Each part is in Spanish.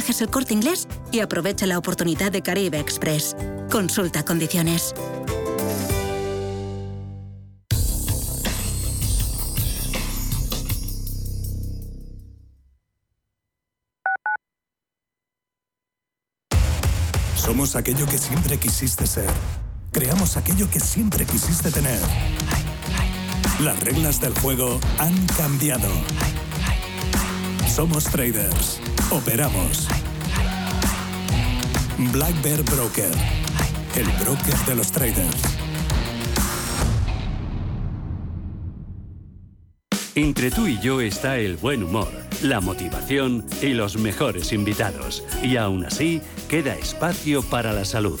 viajes el corte inglés y aprovecha la oportunidad de Caribe Express. Consulta condiciones. Somos aquello que siempre quisiste ser. Creamos aquello que siempre quisiste tener. Las reglas del juego han cambiado. Somos traders. Operamos. Black Bear Broker. El broker de los traders. Entre tú y yo está el buen humor, la motivación y los mejores invitados. Y aún así, queda espacio para la salud.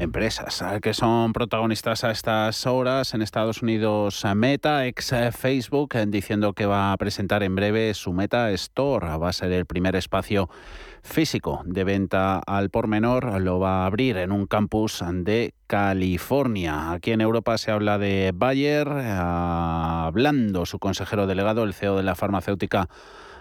Empresas eh, que son protagonistas a estas horas en Estados Unidos Meta, ex eh, Facebook, eh, diciendo que va a presentar en breve su Meta Store. Va a ser el primer espacio físico de venta al por menor. Lo va a abrir en un campus de California. Aquí en Europa se habla de Bayer, hablando su consejero delegado, el CEO de la farmacéutica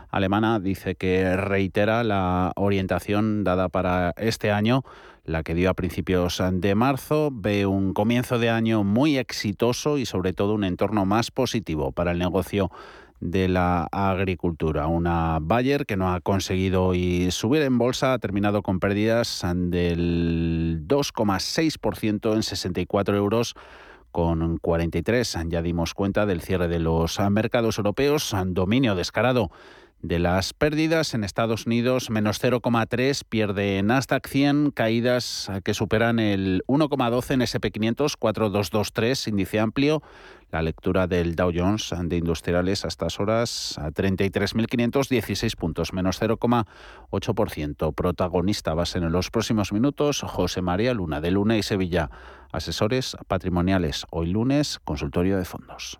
alemana, dice que reitera la orientación dada para este año la que dio a principios de marzo, ve un comienzo de año muy exitoso y sobre todo un entorno más positivo para el negocio de la agricultura. Una Bayer que no ha conseguido subir en bolsa, ha terminado con pérdidas del 2,6% en 64 euros con 43. Ya dimos cuenta del cierre de los mercados europeos, dominio descarado de las pérdidas en Estados Unidos, menos 0,3, pierde Nasdaq 100, caídas que superan el 1,12 en SP500, 4223, índice amplio. La lectura del Dow Jones de industriales a estas horas a 33.516 puntos, menos 0,8%. Protagonista va a ser en los próximos minutos José María Luna de Luna y Sevilla, asesores patrimoniales. Hoy lunes, consultorio de fondos.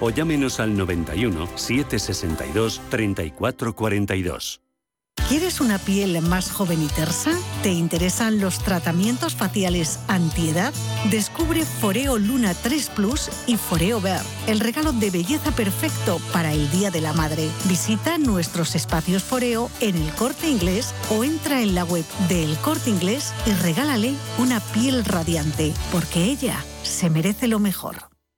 o llámenos al 91 762 3442. ¿Quieres una piel más joven y tersa? ¿Te interesan los tratamientos faciales antiedad? Descubre Foreo Luna 3 Plus y Foreo Ver, el regalo de belleza perfecto para el Día de la Madre. Visita nuestros espacios Foreo en el Corte Inglés o entra en la web de El Corte Inglés y regálale una piel radiante, porque ella se merece lo mejor.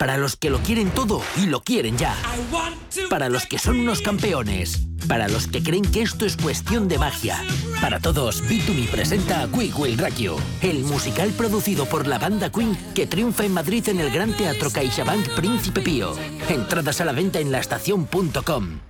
Para los que lo quieren todo y lo quieren ya. Para los que son unos campeones. Para los que creen que esto es cuestión de magia. Para todos, Bitumi presenta a Quick Will You, el musical producido por la banda Queen que triunfa en Madrid en el Gran Teatro CaixaBank Príncipe Pío. Entradas a la venta en laestacion.com.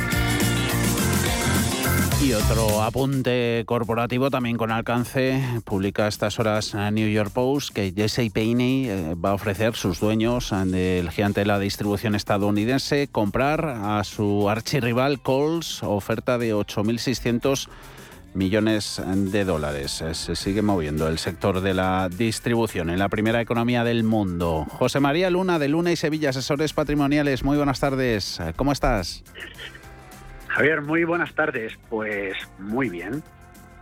Y otro apunte corporativo también con alcance. Publica a estas horas New York Post que Jesse Payne eh, va a ofrecer sus dueños eh, del gigante de la distribución estadounidense comprar a su archirrival Coles oferta de 8.600 millones de dólares. Eh, se sigue moviendo el sector de la distribución en la primera economía del mundo. José María Luna de Luna y Sevilla, asesores patrimoniales. Muy buenas tardes. ¿Cómo estás? Javier, muy buenas tardes. Pues muy bien.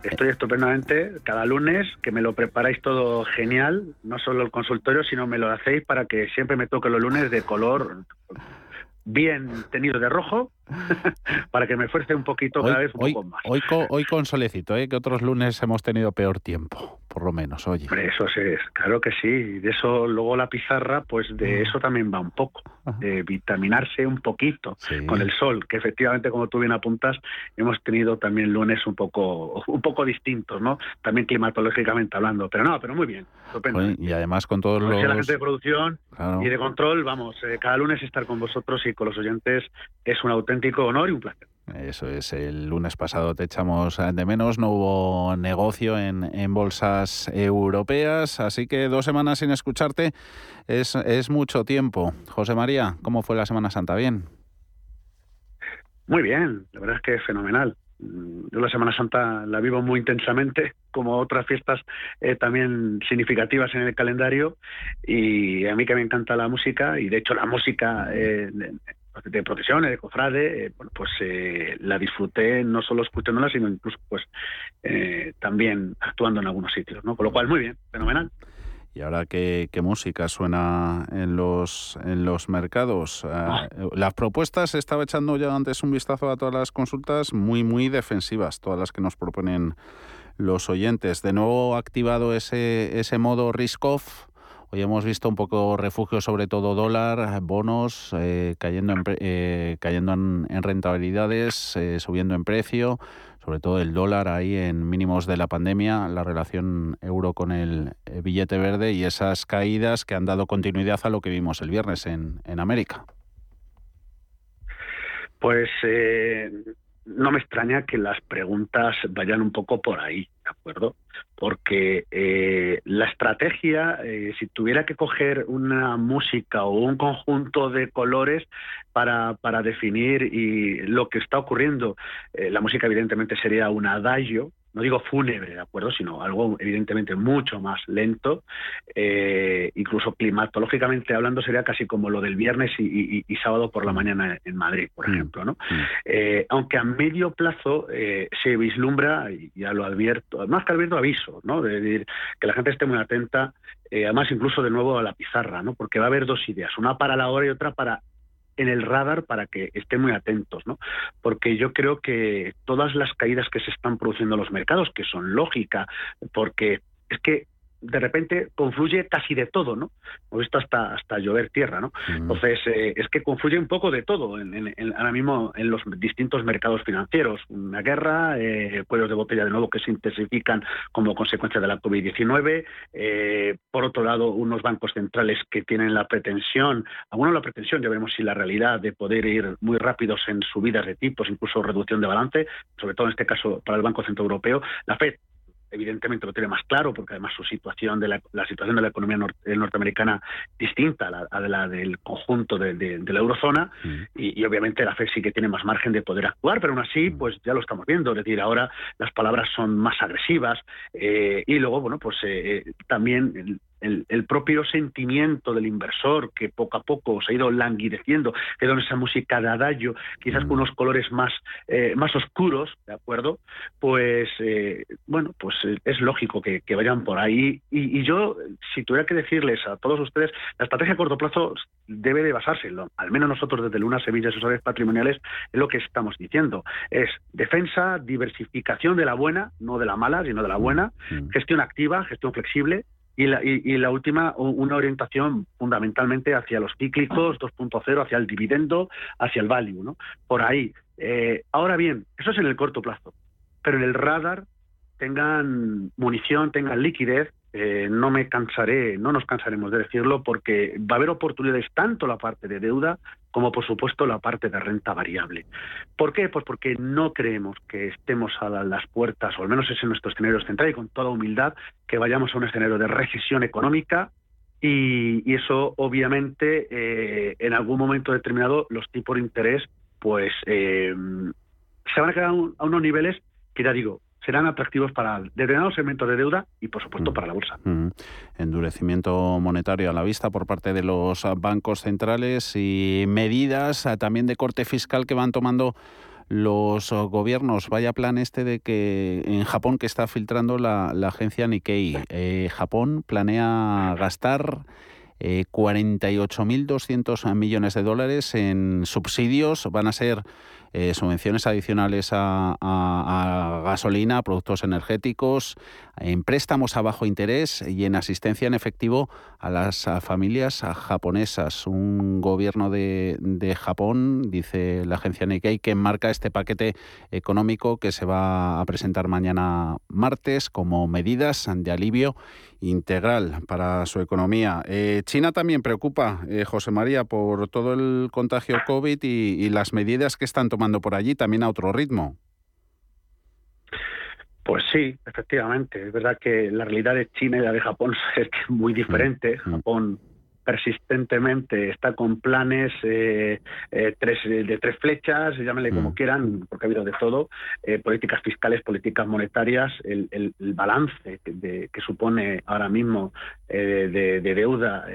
Estoy estupendamente cada lunes, que me lo preparáis todo genial, no solo el consultorio, sino me lo hacéis para que siempre me toque los lunes de color bien tenido de rojo, para que me fuerce un poquito cada vez un poco más. Hoy con, hoy con solecito, ¿eh? que otros lunes hemos tenido peor tiempo, por lo menos, oye. eso sí, claro que sí. De eso, luego la pizarra, pues de mm. eso también va un poco, de vitaminarse un poquito con el sol, que efectivamente, como tú bien apuntas, hemos tenido también lunes un poco, un poco distintos, ¿no? También climatológicamente hablando, pero no, pero muy bien, y además con todos los... la gente de producción y de control, vamos, eh, cada lunes estar con vosotros y con los oyentes es un auténtico honor y un placer. Eso es, el lunes pasado te echamos de menos, no hubo negocio en, en bolsas europeas, así que dos semanas sin escucharte es, es mucho tiempo. José María, ¿cómo fue la Semana Santa? ¿Bien? Muy bien, la verdad es que es fenomenal. Yo la Semana Santa la vivo muy intensamente, como otras fiestas eh, también significativas en el calendario, y a mí que me encanta la música, y de hecho la música eh, de procesiones, de cofrade, eh, bueno, pues eh, la disfruté no solo escuchándola, sino incluso pues eh, también actuando en algunos sitios, ¿no? Con lo cual, muy bien, fenomenal. Y ahora qué, qué música suena en los en los mercados. Ah. Las propuestas, estaba echando ya antes un vistazo a todas las consultas, muy, muy defensivas, todas las que nos proponen los oyentes. De nuevo activado ese, ese modo risk-off Hoy hemos visto un poco refugio, sobre todo dólar, bonos, eh, cayendo, en, eh, rentabilidades, eh, subiendo en precio. sobre todo el dólar ahí en mínimos de la pandemia, la relación euro con el eh, billete verde y esas caídas que han dado continuidad a lo que vimos el viernes en, América. Pues no me extraña que las preguntas vayan un poco por ahí, ¿de acuerdo? Porque eh, la estrategia, eh, si tuviera que coger una música o un conjunto de colores para, para definir y lo que está ocurriendo, eh, la música evidentemente sería un adagio, no digo fúnebre, ¿de acuerdo? Sino algo evidentemente mucho más lento, eh, incluso climatológicamente hablando sería casi como lo del viernes y, sábado por la mm. mañana en Madrid, por mm. ejemplo, ¿no? Mm. Eh, aunque a medio plazo eh, se vislumbra, y ya lo advierto, más que advierto aviso, ¿no? De decir que la gente esté muy atenta, además incluso de nuevo a la pizarra, ¿no? Porque va a haber dos ideas, una para la hora y otra para en el radar para que estén muy atentos, ¿no? Porque yo creo que todas las caídas que se están produciendo en los mercados, que son lógicas, porque es que de repente confluye casi de todo, ¿no? Hemos visto hasta hasta llover tierra, ¿no? Entonces, eh, es que confluye un poco de todo en, ahora mismo en los distintos mercados financieros. Una guerra, eh, cuellos de botella de nuevo que se intensifican como consecuencia de la COVID-19. Eh, por otro lado, unos bancos centrales que tienen la pretensión, algunos la pretensión, ya veremos si la realidad de poder ir muy rápidos en subidas de tipos, incluso reducción de balance, sobre todo en este caso para el Banco Central Europeo. La FED evidentemente lo tiene más claro, porque además su situación de la, situación de la economía eh, norteamericana distinta a la, del conjunto de, la eurozona, mm. y, obviamente la FED sí que tiene más margen de poder actuar, pero aún así, mm. pues ya lo estamos viendo, es decir, ahora las palabras son más agresivas, eh, y luego, bueno, pues eh, también el, propio sentimiento del inversor que poco a poco se ha ido languideciendo, quedó en esa música de adagio, quizás con mm. unos colores más, eh, más oscuros, ¿de acuerdo? Pues, eh, bueno, pues eh, es lógico que, vayan por ahí. Y, yo, si tuviera que decirles a todos ustedes, la estrategia a corto plazo debe de basarse, al menos nosotros desde Luna Sevilla Asesores Patrimoniales, en lo que estamos diciendo. Es defensa, diversificación de la buena, no de la mala, sino de la buena, mm. gestión activa, gestión flexible, y la, y, la, última, una orientación fundamentalmente hacia los cíclicos 2.0, hacia el dividendo, hacia el value, ¿no? Por ahí. Eh, ahora bien, eso es en el corto plazo, pero en el radar tengan munición, tengan liquidez, eh, no me cansaré, no nos cansaremos de decirlo, porque va a haber oportunidades tanto la parte de deuda como por supuesto la parte de renta variable. ¿Por qué? Pues porque no creemos que estemos a las puertas, o al menos es en nuestro escenario central y con toda humildad, que vayamos a un escenario de recesión económica y, eso obviamente eh, en algún momento determinado los tipos de interés pues eh, se van a quedar a unos niveles que ya digo, serán atractivos para determinados segmentos de deuda y, por supuesto, mm. para la bolsa. Mm. Endurecimiento monetario a la vista por parte de los bancos centrales y medidas ah, también de corte fiscal que van tomando los gobiernos. Vaya plan este de que en Japón que está filtrando la, agencia Nikkei. Eh, Japón planea gastar eh, 48.200 millones de dólares en subsidios. Van a ser eh, subvenciones adicionales a, gasolina, productos energéticos, en préstamos a bajo interés y en asistencia en efectivo a las familias japonesas. Un gobierno de, Japón, dice la agencia Nikkei, que enmarca este paquete económico que se va a presentar mañana martes como medidas de alivio integral para su economía. Eh, China también preocupa, eh, José María, por todo el contagio COVID y, las medidas que están tomando por allí también a otro ritmo. Pues sí, efectivamente. Es verdad que la realidad de China y la de Japón es muy diferente. Mm, mm. Japón persistentemente está con planes eh, eh, tres, de tres flechas, llámenle como mm. quieran, porque ha habido de todo, eh, políticas fiscales, políticas monetarias, el, balance que supone ahora mismo de, deuda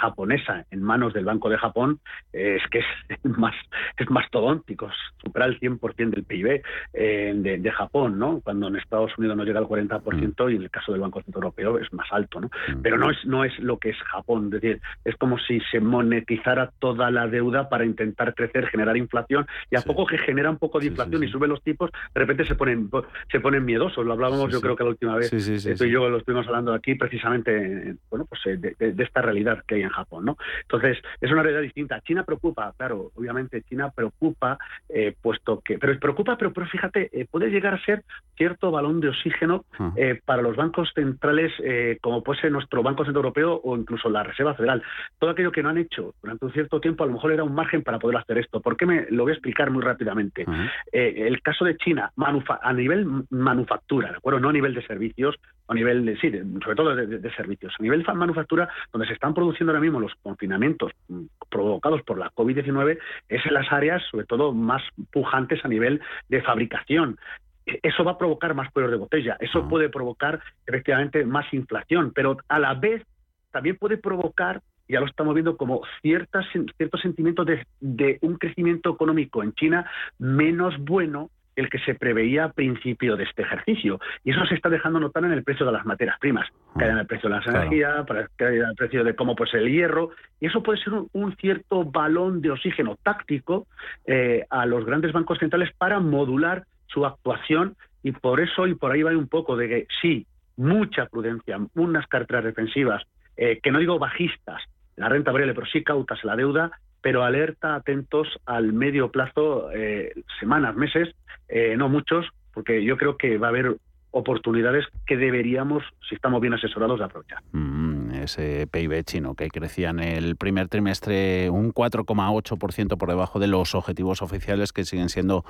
japonesa en manos del Banco de Japón es que es más, es mastodóntico, supera el 100% del PIB de, Japón, ¿no? cuando en Estados Unidos no llega al 40% mm. y en el caso del Banco Central Europeo es más alto. ¿no? Mm. Pero no es, no es lo que es Japón, es decir, decir, es como si se monetizara toda la deuda para intentar crecer, generar inflación, y a poco que genera un poco de inflación y sube los tipos, de repente se ponen se ponen miedosos. Lo hablábamos yo creo que la última vez, esto y yo lo estuvimos hablando aquí precisamente bueno, pues eh, de, esta realidad que hay en Japón. ¿no? Entonces, es una realidad distinta. China preocupa, claro, obviamente China preocupa, eh, puesto que, pero preocupa, pero, pero fíjate, eh, puede llegar a ser cierto balón de oxígeno ah. para los bancos centrales, como puede ser nuestro Banco Central Europeo o incluso la Reserva Federal. Todo aquello que no han hecho durante un cierto tiempo, a lo mejor era un margen para poder hacer esto. ¿Por qué me lo voy a explicar muy rápidamente? el caso de China, a nivel manufactura, ¿de acuerdo? No a nivel de servicios, a nivel de, sí, sobre todo de, servicios. A nivel de manufactura, donde se están produciendo ahora mismo los confinamientos mm, provocados por la COVID-19, es en las áreas, sobre todo, más pujantes a nivel de fabricación e, eso va a provocar más cuellos de botella, eso puede provocar efectivamente más inflación, pero a la vez también puede provocar, ya lo estamos viendo, como ciertas, ciertos sentimientos de, de un crecimiento económico en China menos bueno el que se preveía a principio de este ejercicio. Y eso se está dejando notar en el precio de las materias primas, que en el precio de las energías, que en el precio de cómo pues el hierro. Y eso puede ser un, cierto balón de oxígeno táctico eh, a los grandes bancos centrales para modular su actuación. Y por eso, y por ahí va un poco de que sí, mucha prudencia, unas carteras defensivas, eh, que no digo bajistas, la renta variable, pero sí cautas en la deuda, pero alerta, atentos al medio plazo, eh, semanas, meses, eh, no muchos, porque yo creo que va a haber oportunidades que deberíamos, si estamos bien asesorados, de aprovechar. Mm, ese PIB chino que crecía en el primer trimestre un 4,8% por debajo de los objetivos oficiales que siguen siendo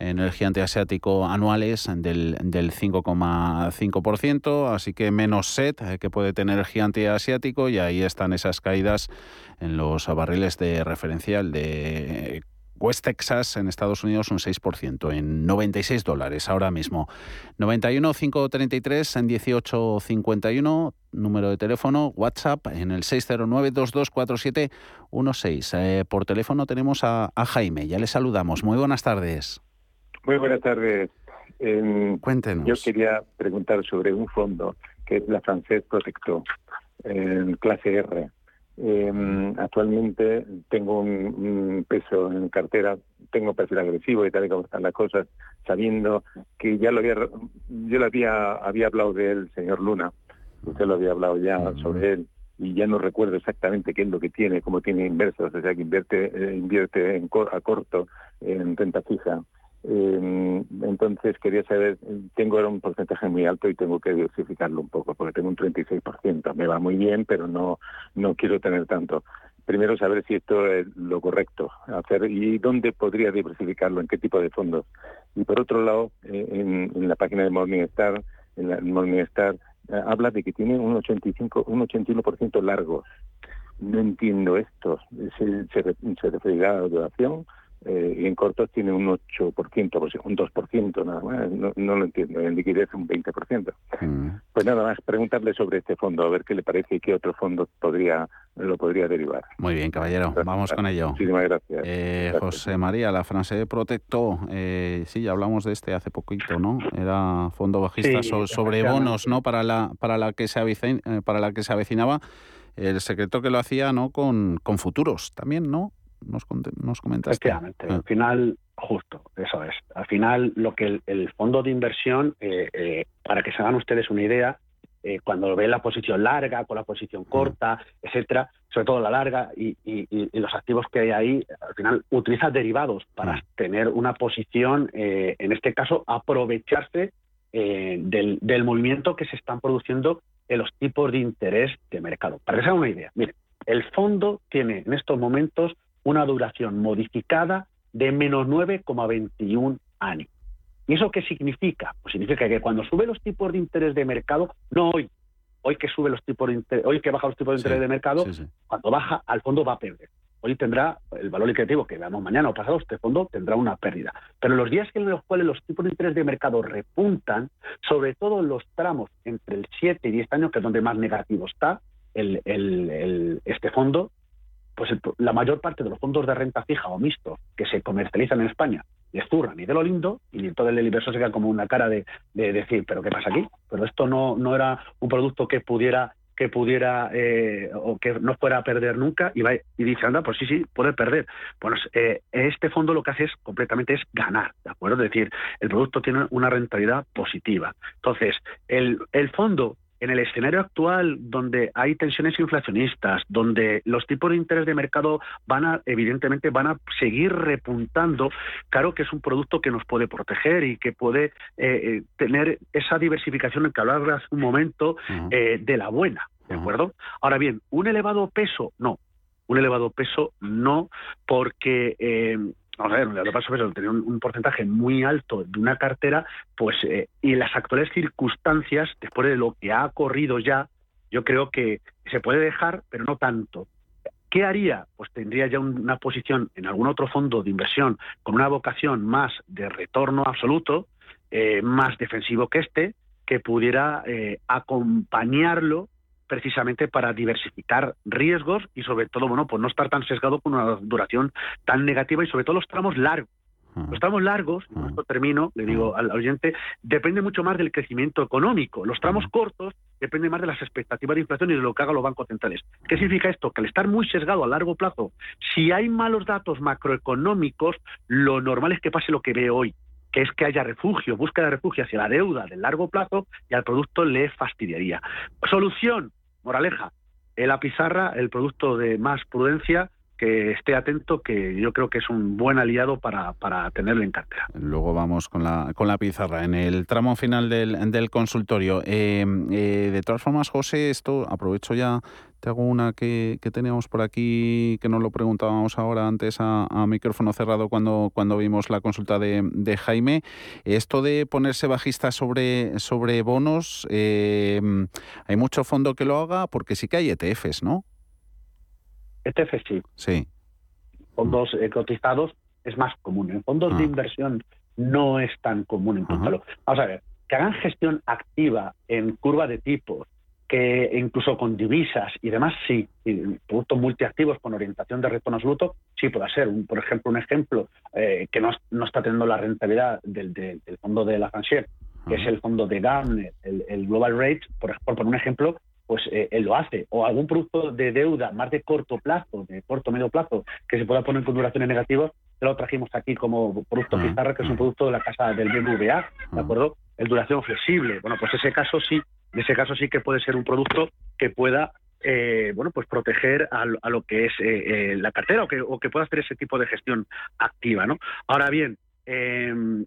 en el gigante asiático anuales del, del 5,5%, así que menos set eh, que puede tener el gigante asiático y ahí están esas caídas en los barriles de referencial de West Texas en Estados Unidos un 6%, en 96 dólares ahora mismo. 91 533 en 1851, número de teléfono, WhatsApp en el 609 2247 16. por teléfono tenemos a Jaime, ya le saludamos. Muy buenas tardes. Muy buenas tardes. Cuéntenos. Yo quería preguntar sobre un fondo que es la Francés Protecto, en clase R. Em, actualmente tengo un, peso en cartera, tengo perfil agresivo y tal y como están las cosas, sabiendo que ya lo había, yo lo había, había hablado del señor Luna, usted lo había hablado ya sobre él y ya no recuerdo exactamente qué es lo que tiene, cómo tiene inversos, o sea que invierte, eh, invierte en, a corto en renta fija eh, entonces quería saber, tengo un porcentaje muy alto y tengo que diversificarlo un poco, porque tengo un 36%, me va muy bien, pero no, no quiero tener tanto. Primero saber si esto es lo correcto hacer y dónde podría diversificarlo, en qué tipo de fondos. Y por otro lado, eh, en, la página de Morningstar, en la Morningstar, eh, habla de que tiene un 85, un 81% largos. No entiendo esto. ¿Se, se, se referirá a la duración? Eh, y en cortos tiene un 8%, un 2% nada más, no, lo entiendo, en liquidez un 20%. Mm. Pues nada más, preguntarle sobre este fondo, a ver qué le parece y qué otro fondo podría lo podría derivar. Muy bien, caballero, vamos con ello. Muchísimas gracias. Eh, José María, la frase Protecto, eh, sí, ya hablamos de este hace poquito, ¿no? Era fondo bajista sobre bonos, ¿no? Para la, para la que se avecin, eh, para la que se avecinaba el secreto que lo hacía, ¿no? Con, con futuros también, ¿no? Nos, nos comentaste. Efectivamente, ah. al final, justo, eso es. Al final, lo que el, fondo de inversión, eh, eh, para que se hagan ustedes una idea, eh, cuando ve la posición larga, con la posición mm. corta, etcétera, sobre todo la larga y, los activos que hay ahí, al final utiliza derivados para mm. tener una posición, en este caso, aprovecharse del, del, movimiento que se están produciendo en los tipos de interés de mercado. Para que se hagan una idea, mire, el fondo tiene en estos momentos una duración modificada de menos 9,21 años. ¿Y eso qué significa? Pues significa que cuando sube los tipos de interés de mercado, no hoy, hoy que sube los tipos de interés, hoy que baja los tipos de interés de mercado, cuando baja al fondo va a perder. Hoy tendrá el valor liquidativo que veamos mañana o pasado, este fondo tendrá una pérdida. Pero los días en los cuales los tipos de interés de mercado repuntan, sobre todo en los tramos entre el 7 y 10 años, que es donde más negativo está el, este fondo, pues la mayor parte de los fondos de renta fija o mixtos que se comercializan en España les zurran y de lo lindo y todo el inversor se queda como una cara de, decir, pero ¿qué pasa aquí? Pero esto no, no era un producto que pudiera que pudiera eh, o que no fuera a perder nunca y, va, y dice, anda, pues sí, sí, puede perder. Bueno, eh, este fondo lo que hace es completamente es ganar, ¿de acuerdo? Es decir, el producto tiene una rentabilidad positiva. Entonces, el, el fondo en el escenario actual, donde hay tensiones inflacionistas, donde los tipos de interés de mercado van a, evidentemente, van a seguir repuntando, claro que es un producto que nos puede proteger y que puede eh, eh, tener esa diversificación en que hablaba hace un momento eh, de la buena, ¿de acuerdo? Ahora bien, un elevado peso, no. Un elevado peso no, porque vamos a ver, un paso pero tener un, porcentaje muy alto de una cartera, pues eh, y las actuales circunstancias, después de lo que ha corrido ya, yo creo que se puede dejar, pero no tanto. ¿Qué haría? Pues tendría ya una posición en algún otro fondo de inversión con una vocación más de retorno absoluto, eh, más defensivo que este, que pudiera eh, acompañarlo precisamente para diversificar riesgos y sobre todo, bueno, pues no estar tan sesgado con una duración tan negativa y sobre todo los tramos largos. Los tramos largos, y con esto termino, le digo al oyente, depende mucho más del crecimiento económico. Los tramos cortos dependen más de las expectativas de inflación y de lo que hagan los bancos centrales. ¿Qué significa esto? Que al estar muy sesgado a largo plazo, si hay malos datos macroeconómicos, lo normal es que pase lo que ve hoy, que es que haya refugio, búsqueda de refugio hacia la deuda del largo plazo y al producto le fastidiaría. Solución, Moraleja, la pizarra, el producto de más prudencia, que esté atento, que yo creo que es un buen aliado para, para tenerlo en cartera. Luego vamos con la, con la pizarra. En el tramo final del, del consultorio, eh, eh, de todas formas, José, esto aprovecho ya te hago una que, que teníamos por aquí, que nos lo preguntábamos ahora antes a, micrófono cerrado cuando, cuando vimos la consulta de, de Jaime. Esto de ponerse bajista sobre, sobre bonos, eh, hay mucho fondo que lo haga porque sí que hay ETFs, ¿no? ETFs sí. Sí. Fondos cotizados es más común. En fondos de ah. inversión no es tan común encontrarlo. Vamos a ver, que hagan gestión activa en curva de tipos, que incluso con divisas y demás, sí, productos multiactivos con orientación de retorno absoluto, sí puede ser. por ejemplo, un ejemplo eh, que no, está teniendo la rentabilidad del, fondo de la Francier, que es el fondo de GAM, el, Global Rate, por, por un ejemplo, pues eh, él lo hace. O algún producto de deuda más de corto plazo, de corto medio plazo, que se pueda poner con duraciones negativas, lo trajimos aquí como producto pizarra, que es un producto de la casa del BBVA, ¿de acuerdo? El duración flexible. Bueno, pues ese caso sí en ese caso sí que puede ser un producto que pueda eh, bueno, pues proteger a, lo que es eh, eh, la cartera o que, o que pueda hacer ese tipo de gestión activa, ¿no? Ahora bien, em,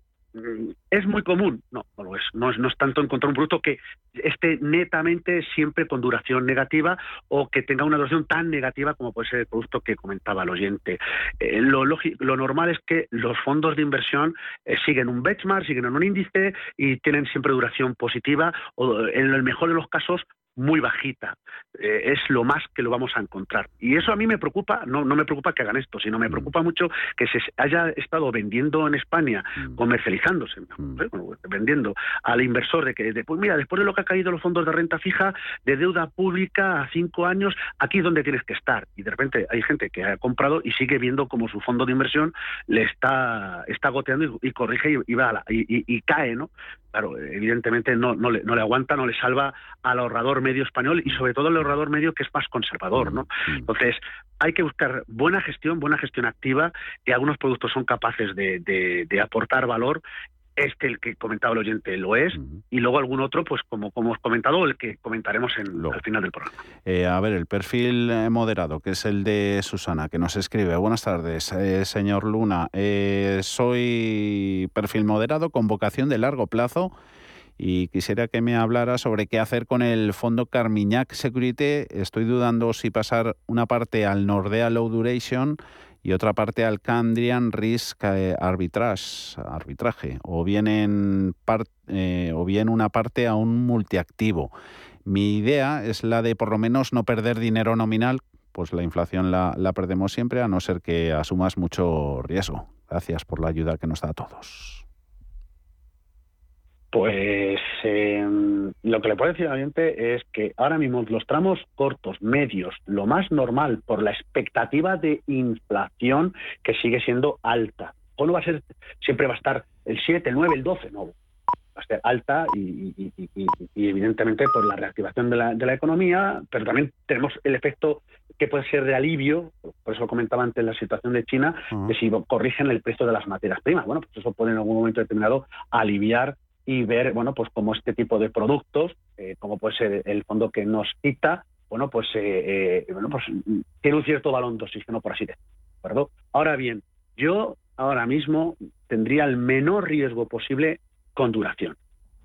¿Es muy común? No, no lo es. No, es. no es tanto encontrar un producto que esté netamente siempre con duración negativa o que tenga una duración tan negativa como puede ser el producto que comentaba el oyente. Eh, lo, lo, normal es que los fondos de inversión eh, siguen un benchmark, siguen en un índice y tienen siempre duración positiva o en el mejor de los casos muy bajita. Eh, es lo más que lo vamos a encontrar. Y eso a mí me preocupa, no, no me preocupa que hagan esto, sino me mm. preocupa mucho que se haya estado vendiendo en España, mm. comercializándose, mm. vendiendo al inversor de que, pues mira, después de lo que ha caído los fondos de renta fija, de deuda pública a cinco años, aquí es donde tienes que estar. Y de repente hay gente que ha comprado y sigue viendo como su fondo de inversión le está, está goteando y, corrige y, va y, y, cae, ¿no? claro, evidentemente no, no, le, no le aguanta, no le salva al ahorrador medio español y sobre todo al ahorrador medio que es más conservador, ¿no? Mm. Entonces, hay que buscar buena gestión, buena gestión activa, y algunos productos son capaces de, de aportar valor este, el que comentaba el oyente, lo es, y luego algún otro, pues como, como hemos comentado, el que comentaremos en, al final del programa. Eh, a ver, el perfil eh, moderado, que es el de Susana, que nos escribe. Buenas tardes, eh, señor Luna. soy perfil moderado con vocación de largo plazo y quisiera que me hablara sobre qué hacer con el fondo Carmiñac Security. Estoy dudando si pasar una parte al Nordea Low Duration y otra parte al Candrian Risk eh, Arbitrage, arbitraje, o bien, en eh, o bien una parte a un multiactivo. Mi idea es la de por lo menos no perder dinero nominal, pues la inflación la, la perdemos siempre, a no ser que asumas mucho riesgo. Gracias por la ayuda que nos da a todos. Pues em, lo que le puedo decir al oyente es que ahora mismo los tramos cortos, medios, lo más normal por la expectativa de inflación que sigue siendo alta. ¿O no va a ser, siempre va a estar el 7, el 9, el 12? No. va a ser alta y, evidentemente por la reactivación de la, de la, economía, pero también tenemos el efecto que puede ser de alivio, por eso comentaba antes la situación de China, que si corrigen el precio de las materias primas, bueno, pues eso puede en algún momento determinado aliviar y ver, bueno, pues como este tipo de productos, eh, como puede ser el fondo que nos cita, bueno, pues, eh, eh, bueno, pues tiene un cierto balón de oxígeno, por así decirlo. Ahora bien, yo ahora mismo tendría el menor riesgo posible con duración.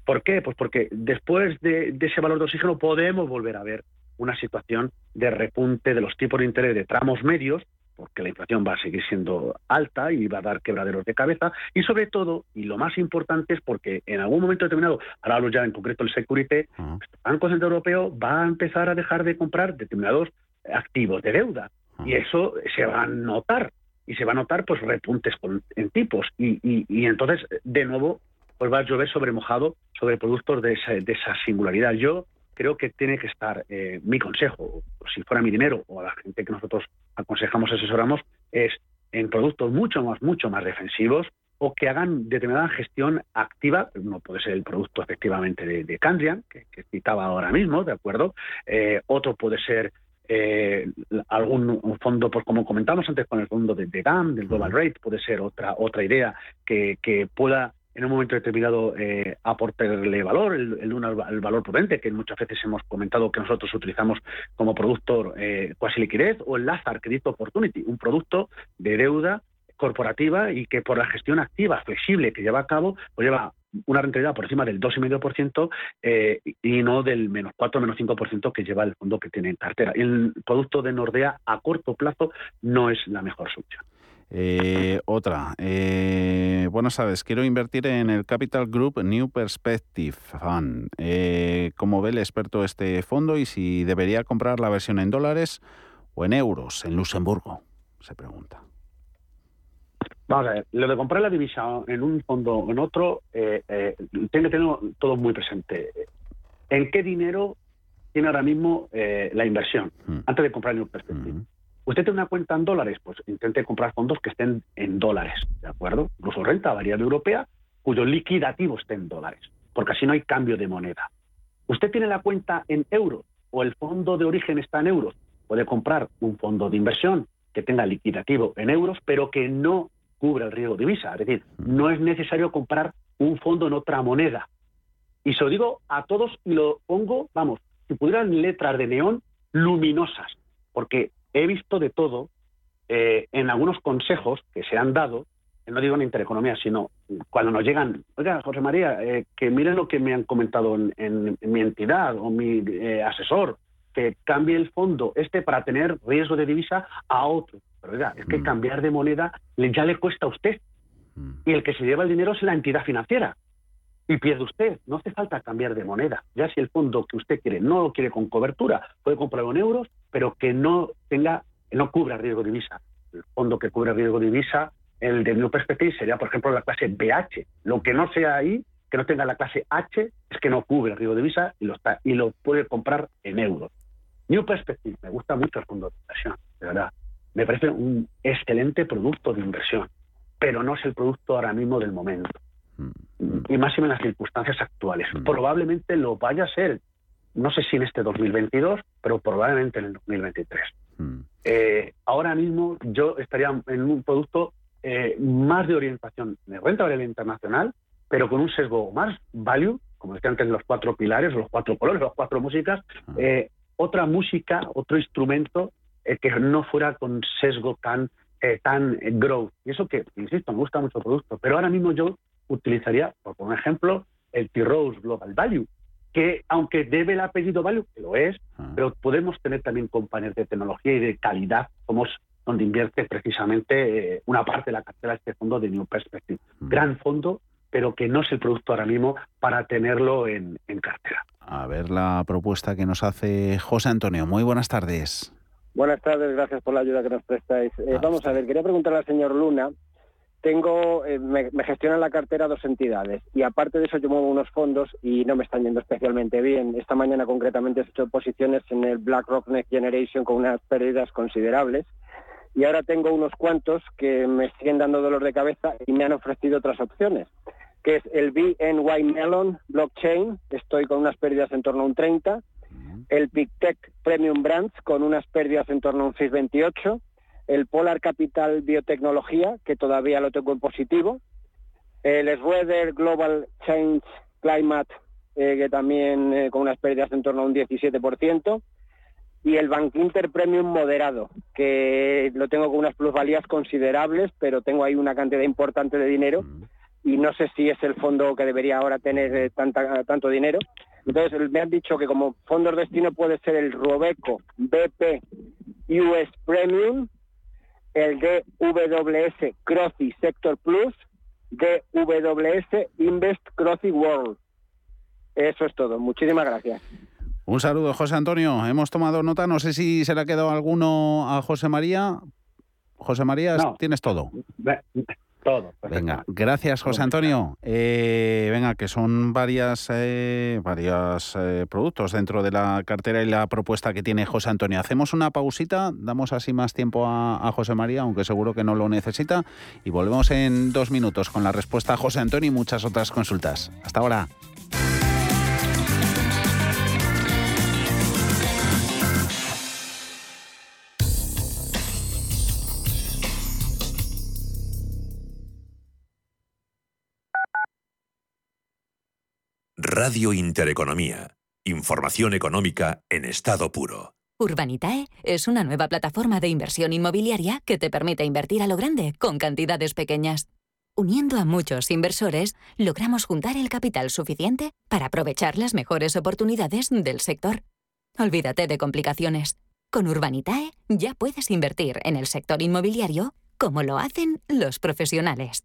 ¿Por qué? Pues porque después de, ese valor de oxígeno podemos volver a ver una situación de repunte de los tipos de interés de tramos medios, porque la inflación va a seguir siendo alta y va a dar quebraderos de cabeza, y sobre todo, y lo más importante es porque en algún momento determinado, ahora hablo ya en concreto el Security, el Banco Central Europeo va a empezar a dejar de comprar determinados activos de deuda, y eso se va a notar, y se va a notar pues repuntes en tipos, y, y entonces, de nuevo, pues va a llover sobre mojado sobre productos de esa, de esa singularidad. Yo creo que tiene que estar eh, mi consejo, si fuera mi dinero o a la gente que nosotros aconsejamos, asesoramos, es en productos mucho más, mucho más defensivos o que hagan determinada gestión activa, no puede ser el producto efectivamente de, de Candrian, que, citaba ahora mismo, ¿de acuerdo? Eh, otro puede ser eh, algún fondo, pues como comentamos antes con el fondo de, de GAM, del Global Rate, puede ser otra, otra idea que, que pueda en un momento determinado eh, aportarle valor, el, el, valor prudente, que muchas veces hemos comentado que nosotros utilizamos como producto eh, cuasi liquidez, o el Lazar Credit Opportunity, un producto de deuda corporativa y que por la gestión activa, flexible que lleva a cabo, pues lleva una rentabilidad por encima del 2,5% eh, y no del menos 4 menos 5% que lleva el fondo que tiene en cartera. El producto de Nordea a corto plazo no es la mejor solución. Eh, otra, eh, buenas tardes. Quiero invertir en el Capital Group New Perspective Fund. Eh, ¿Cómo ve el experto este fondo y si debería comprar la versión en dólares o en euros en Luxemburgo? Se pregunta. Vamos a ver, lo de comprar la divisa en un fondo o en otro, eh, eh, tiene que tener todo muy presente. ¿En qué dinero tiene ahora mismo la inversión mm. antes de comprar New Perspective? Mm. ¿Usted tiene una cuenta en dólares? Pues intente comprar fondos que estén en dólares, ¿de acuerdo? Incluso renta variable europea, cuyo liquidativo esté en dólares, porque así no hay cambio de moneda. ¿Usted tiene la cuenta en euros o el fondo de origen está en euros? Puede comprar un fondo de inversión que tenga liquidativo en euros, pero que no cubra el riesgo de divisa. Es decir, no es necesario comprar un fondo en otra moneda. Y se lo digo a todos y lo pongo, vamos, si pudieran letras de neón luminosas, porque he visto de todo eh, en algunos consejos que se han dado, no digo en intereconomía, sino cuando nos llegan, oiga, José María, eh, que miren lo que me han comentado en, mi entidad o mi eh, asesor, que cambie el fondo este para tener riesgo de divisa a otro. Pero oiga, es que mm. cambiar de moneda ya le cuesta a usted. Mm. Y el que se lleva el dinero es la entidad financiera y pierde usted. No hace falta cambiar de moneda. Ya si el fondo que usted quiere no lo quiere con cobertura, puede comprarlo en euros, pero que no tenga, no cubra riesgo de divisa. El fondo que cubre riesgo de divisa, el de New Perspective, sería, por ejemplo, la clase BH. Lo que no sea ahí, que no tenga la clase H, es que no cubre riesgo de divisa y lo, está, y lo puede comprar en euros. New Perspective, me gusta mucho el fondo de inversión, de verdad. Me parece un excelente producto de inversión, pero no es el producto ahora mismo del momento y más en las circunstancias actuales. Mm. Probablemente lo vaya a ser, no sé si en este 2022, pero probablemente en el 2023. Mm. Eh, ahora mismo yo estaría en un producto eh, más de orientación de renta variable internacional, pero con un sesgo más value, como decía antes, los cuatro pilares, los cuatro colores, las cuatro músicas, mm. eh, otra música, otro instrumento que no fuera con sesgo tan tan growth. Y eso que, insisto, me gusta mucho el producto, pero ahora mismo yo utilizaría, por un ejemplo, el T-Rose Global Value, que aunque debe el apellido Value, que lo es, ah. pero podemos tener también compañías de tecnología y de calidad, como es donde invierte precisamente eh, una parte de la cartera de este fondo de New Perspective. Mm. Gran fondo, pero que no es el producto ahora mismo para tenerlo en, cartera. A ver la propuesta que nos hace José Antonio. Muy buenas tardes. Buenas tardes, gracias por la ayuda que nos prestáis. Eh, ah, vamos a ver, quería preguntarle al señor Luna tengo, eh, me, gestionan la cartera dos entidades y aparte de eso yo muevo unos fondos y no me están yendo especialmente bien. Esta mañana concretamente he hecho posiciones en el BlackRock Next Generation con unas pérdidas considerables y ahora tengo unos cuantos que me siguen dando dolor de cabeza y me han ofrecido otras opciones que es el BNY Melon Blockchain, estoy con unas pérdidas en torno a un 30, el PicTech Premium Brands con unas pérdidas en torno a un 6,28, el Polar Capital Biotecnología, que todavía lo tengo en positivo, el Schroeder Global Change Climate, eh, que también eh, con unas pérdidas en torno a un 17%, y el Bank Inter Premium moderado, que lo tengo con unas plusvalías considerables, pero tengo ahí una cantidad importante de dinero y no sé si es el fondo que debería ahora tener eh, tanto dinero. Entonces me han dicho que como fondo de destino puede ser el Robeco BP US Premium, el DWS Crossy Sector Plus, DWS Invest Crossy World. Eso es todo. Muchísimas gracias. Un saludo, José Antonio. Hemos tomado nota. No sé si se le ha quedado alguno a José María. José María, tienes todo. Todo. Venga, gracias José Antonio. Eh, venga, que son varias, eh, varios eh, productos dentro de la cartera y la propuesta que tiene José Antonio. Hacemos una pausita, damos así más tiempo a, a, José María, aunque seguro que no lo necesita, y volvemos en dos minutos con la respuesta a José Antonio y muchas otras consultas. Hasta ahora. Radio Intereconomía. Información económica en estado puro. Urbanitae es una nueva plataforma de inversión inmobiliaria que te permite invertir a lo grande con cantidades pequeñas. Uniendo a muchos inversores, logramos juntar el capital suficiente para aprovechar las mejores oportunidades del sector. Olvídate de complicaciones. Con Urbanitae ya puedes invertir en el sector inmobiliario como lo hacen los profesionales.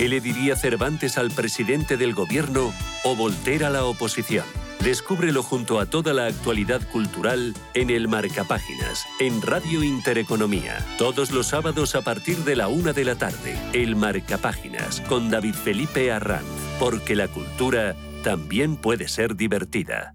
¿Qué le diría Cervantes al presidente del gobierno o Voltaire a la oposición? Descúbrelo junto a toda la actualidad cultural en el Marcapáginas, en Radio Intereconomía. Todos los sábados a partir de la una de la tarde. El Marcapáginas, con David Felipe Arranz. Porque la cultura también puede ser divertida.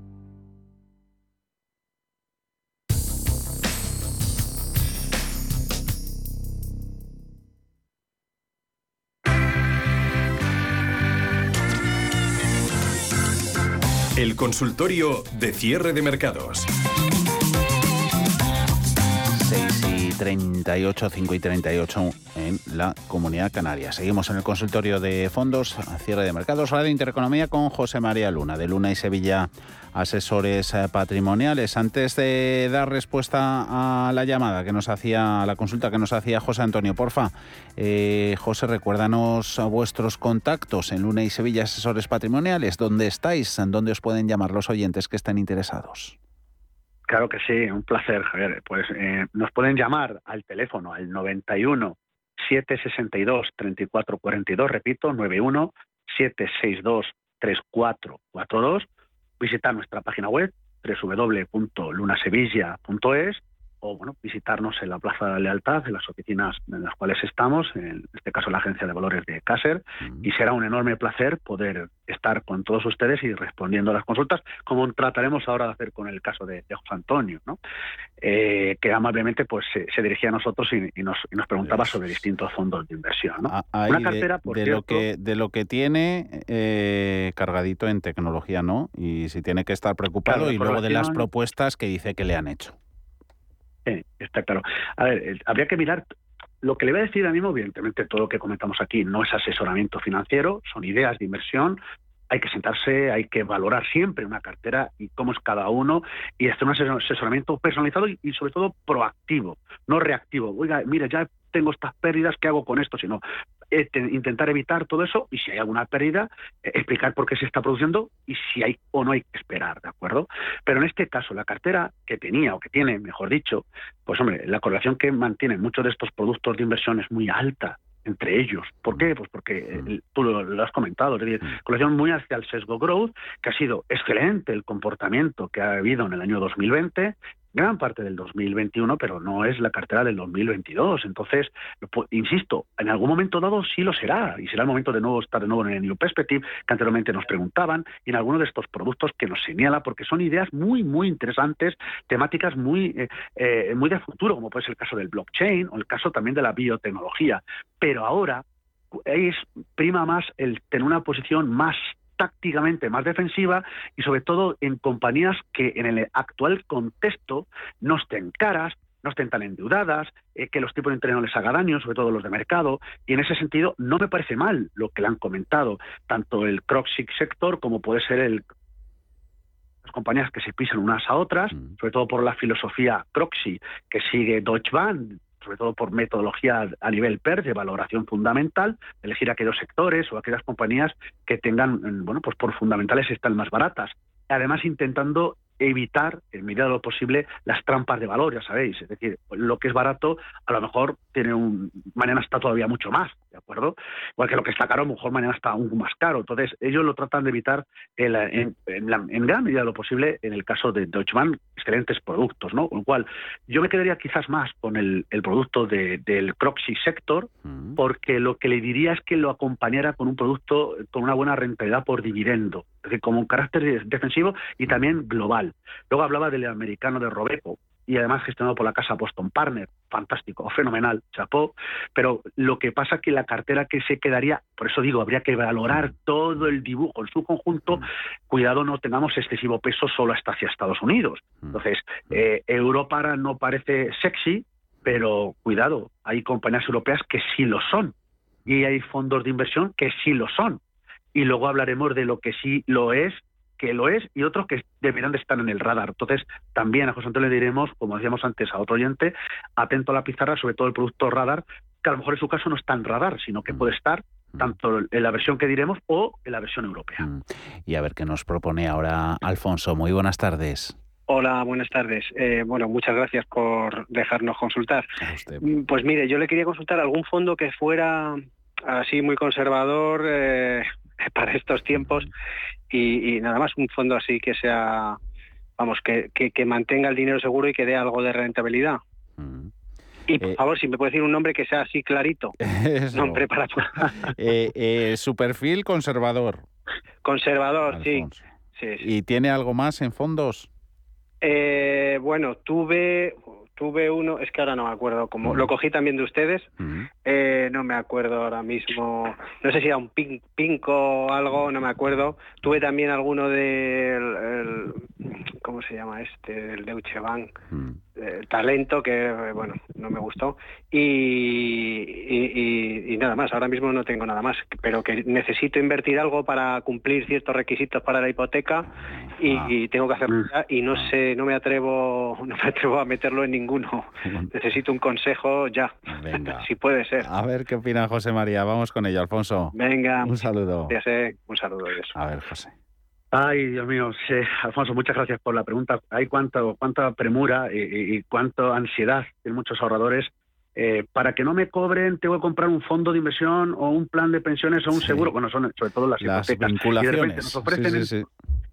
El consultorio de cierre de mercados. 38, 5 y 38 en la Comunidad Canaria. Seguimos en el consultorio de fondos, cierre de mercados, Radio Intereconomía con José María Luna, de Luna y Sevilla Asesores Patrimoniales. Antes de dar respuesta a la llamada que nos hacía, a la consulta que nos hacía José Antonio, porfa, eh, José, recuérdanos vuestros contactos en Luna y Sevilla Asesores Patrimoniales. ¿Dónde estáis? ¿En dónde os pueden llamar los oyentes que estén interesados? Claro que sí, un placer, Javier. Pues eh, nos pueden llamar al teléfono al 91 762 3442, repito, 91 762 3442, visitar nuestra página web www.lunasevilla.es o bueno, visitarnos en la Plaza de la Lealtad, en las oficinas en las cuales estamos, en este caso la Agencia de Valores de Cácer, y será un enorme placer poder estar con todos ustedes y respondiendo a las consultas, como trataremos ahora de hacer con el caso de, José Antonio, ¿no? Eh, que amablemente pues se, dirigía a nosotros y, nos, preguntaba sobre distintos fondos de inversión. ¿no? Ah, Una cartera, de, por lo que de lo que tiene eh, cargadito en tecnología, ¿no? Y si tiene que estar preocupado y luego de las propuestas que dice que le han hecho. Sí, está claro. A ver, eh, habría que mirar lo que le voy a decir a mí, evidentemente, todo lo que comentamos aquí no es asesoramiento financiero, son ideas de inversión. Hay que sentarse, hay que valorar siempre una cartera y cómo es cada uno y hacer un asesoramiento personalizado y, y sobre todo proactivo, no reactivo. Oiga, mire, ya tengo estas pérdidas, ¿qué hago con esto? Sino intentar evitar todo eso y si hay alguna pérdida, eh, explicar por qué se está produciendo y si hay o no hay que esperar, ¿de acuerdo? Pero en este caso, la cartera que tenía o que tiene, mejor dicho, pues hombre, la correlación que mantienen muchos de estos productos de inversión es muy alta entre ellos. ¿Por qué? Pues porque eh, tú lo, has comentado, es decir, correlación muy hacia el sesgo growth, que ha sido excelente el comportamiento que ha habido en el año 2020 gran parte del 2021, pero no es la cartera del 2022. Entonces, insisto, en algún momento dado sí lo será, y será el momento de nuevo estar de nuevo en el New Perspective, que anteriormente nos preguntaban, y en alguno de estos productos que nos señala, porque son ideas muy, muy interesantes, temáticas muy, eh, eh, muy de futuro, como puede ser el caso del blockchain o el caso también de la biotecnología. Pero ahora es prima más el tener una posición más tácticamente más defensiva y sobre todo en compañías que en el actual contexto no estén caras, no estén tan endeudadas, eh, que los tipos de interés no les haga daño, sobre todo los de mercado, y en ese sentido no me parece mal lo que le han comentado, tanto el Croxic sector como puede ser el las compañías que se pisan unas a otras, mm. sobre todo por la filosofía Croxy que sigue Deutsche Bank, sobre todo por metodología a nivel PER de valoración fundamental, elegir aquellos sectores o aquellas compañías que tengan, bueno, pues por fundamentales están más baratas. Además, intentando evitar, en medida de lo posible, las trampas de valor, ya sabéis. Es decir, lo que es barato, a lo mejor tiene un. Mañana está todavía mucho más, ¿de acuerdo? Igual que lo que está caro, a lo mejor mañana está aún más caro. Entonces, ellos lo tratan de evitar en, gran medida de lo posible en el caso de Deutsche Bank, excelentes productos, ¿no? Con lo cual, yo me quedaría quizás más con el, producto del proxy sector, mm. porque lo que le diría es que lo acompañara con un producto con una buena rentabilidad por dividendo como un carácter defensivo y también global. Luego hablaba del americano de Robeco, y además gestionado por la casa Boston Partner, fantástico, fenomenal, chapó, pero lo que pasa es que la cartera que se quedaría, por eso digo, habría que valorar todo el dibujo en su conjunto, cuidado no tengamos excesivo peso solo hasta hacia Estados Unidos. Entonces, eh, Europa no parece sexy, pero cuidado, hay compañías europeas que sí lo son, y hay fondos de inversión que sí lo son. Y luego hablaremos de lo que sí lo es, que lo es, y otros que deberán de estar en el radar. Entonces, también a José Antonio le diremos, como decíamos antes a otro oyente, atento a la pizarra, sobre todo el producto radar, que a lo mejor en su caso no está en radar, sino que mm. puede estar mm. tanto en la versión que diremos o en la versión europea. Mm. Y a ver qué nos propone ahora Alfonso. Muy buenas tardes. Hola, buenas tardes. Eh, bueno, muchas gracias por dejarnos consultar. Pues mire, yo le quería consultar algún fondo que fuera así muy conservador, eh, para estos tiempos y, nada más un fondo así que sea, vamos, que, que, mantenga el dinero seguro y que dé algo de rentabilidad. Mm. Y por eh, favor, si me puede decir un nombre que sea así clarito. Nombre para... Eh, eh, su perfil conservador. Conservador, sí. ¿Y tiene algo más en fondos? bueno, tuve tuve uno, es que ahora no me acuerdo, como lo cogí también de ustedes, eh, no me acuerdo ahora mismo, no sé si era un pin, pinco o algo, no me acuerdo. Tuve también alguno del, ¿cómo se llama este? El Deutsche Bank, el talento, que bueno, no me gustó. Y, y, nada más, ahora mismo no tengo nada más, pero que necesito invertir algo para cumplir ciertos requisitos para la hipoteca y, ah. tengo que hacerlo ya y no sé, no me atrevo, no me atrevo a meterlo en ningún Necesito un consejo ya, Venga. si puede ser. A ver qué opina José María. Vamos con ello, Alfonso. Venga. Un saludo. Ya sé, un saludo. A ver, José. Ay, Dios mío, Alfonso, muchas gracias por la pregunta. Hay cuánto, cuánta premura y, cuánta ansiedad en muchos ahorradores eh, para que no me cobren, tengo que comprar un fondo de inversión o un plan de pensiones o un seguro. Bueno, son sobre todo las, las Vinculaciones. nos ofrecen